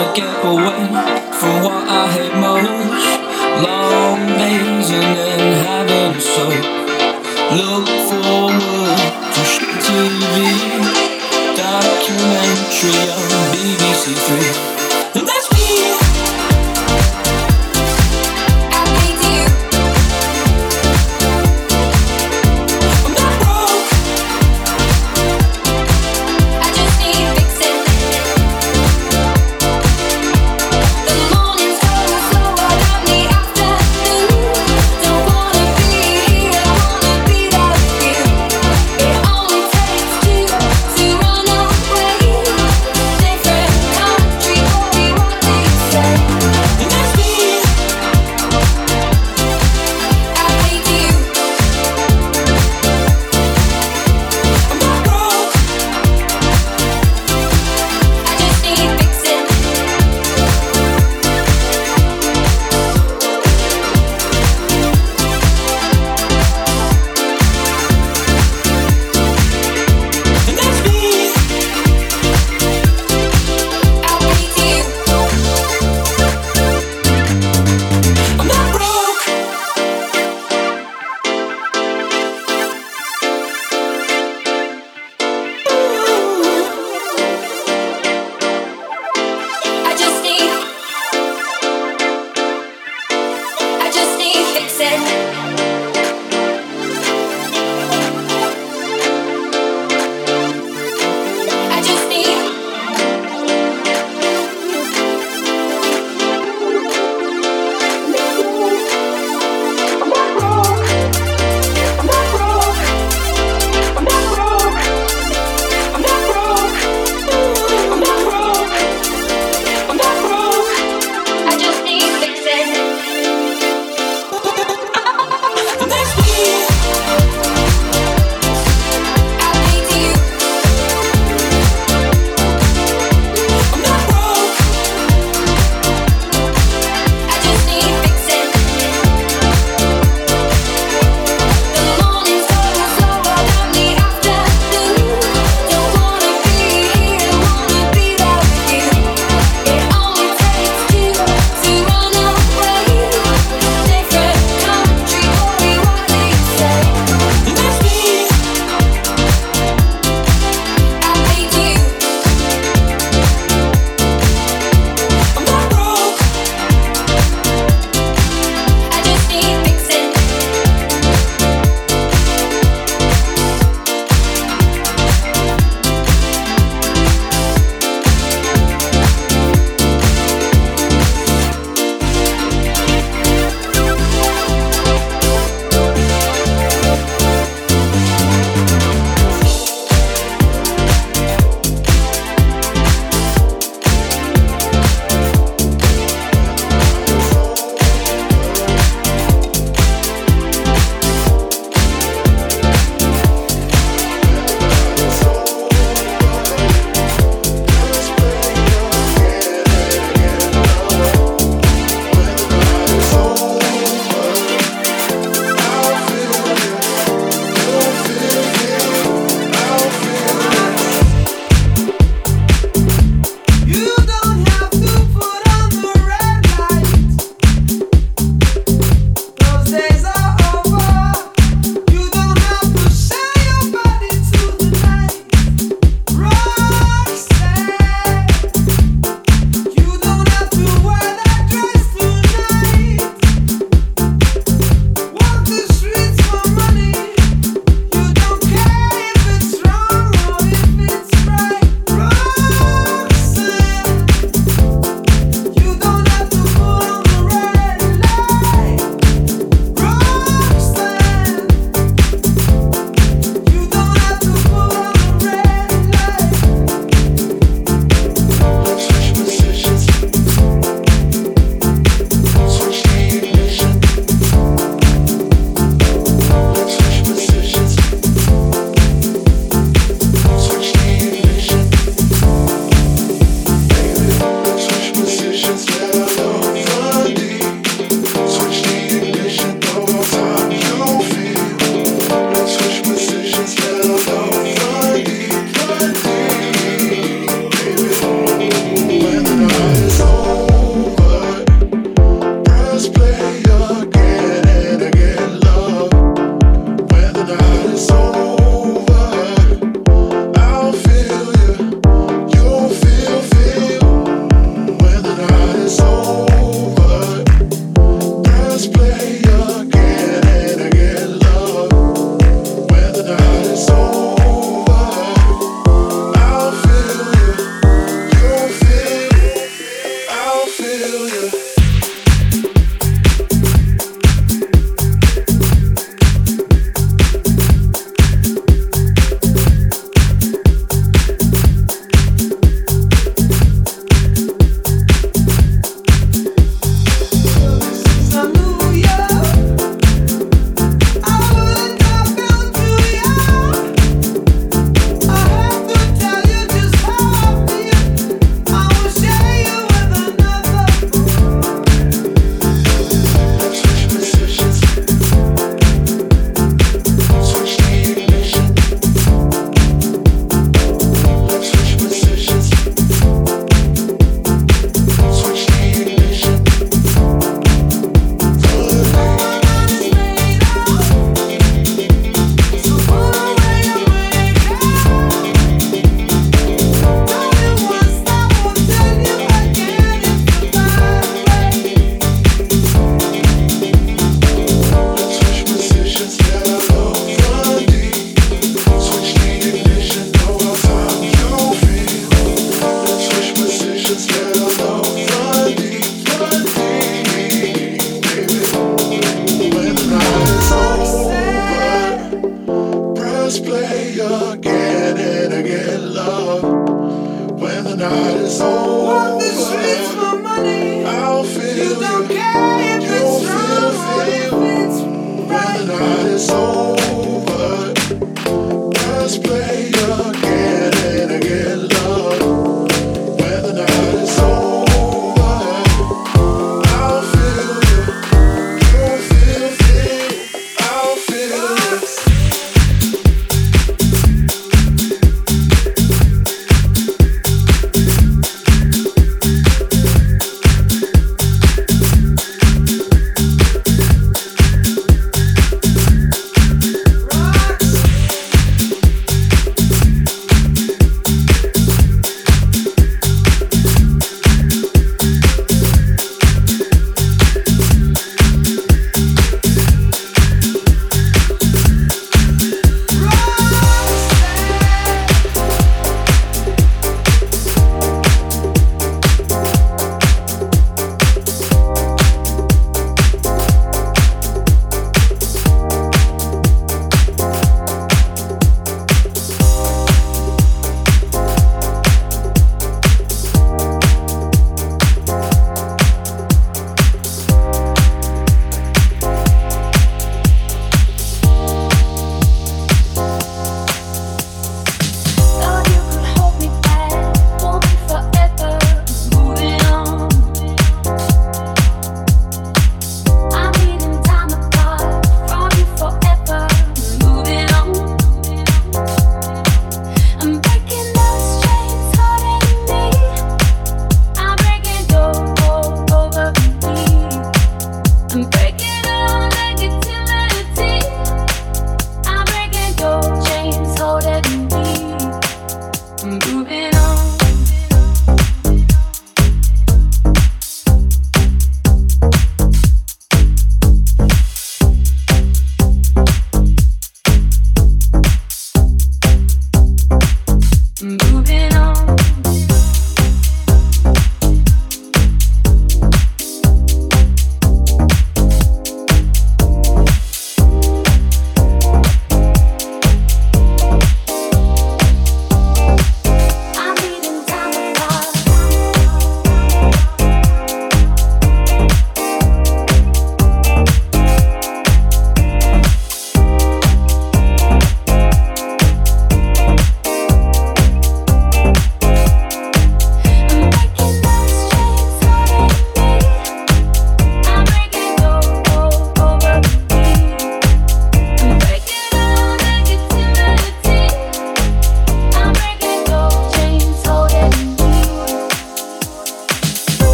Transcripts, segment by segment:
to get away from what I hate most. Long days and then having so look forward to TV documentary.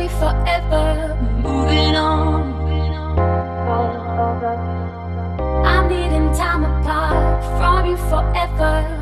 be forever moving on. I'm needing time apart from you forever.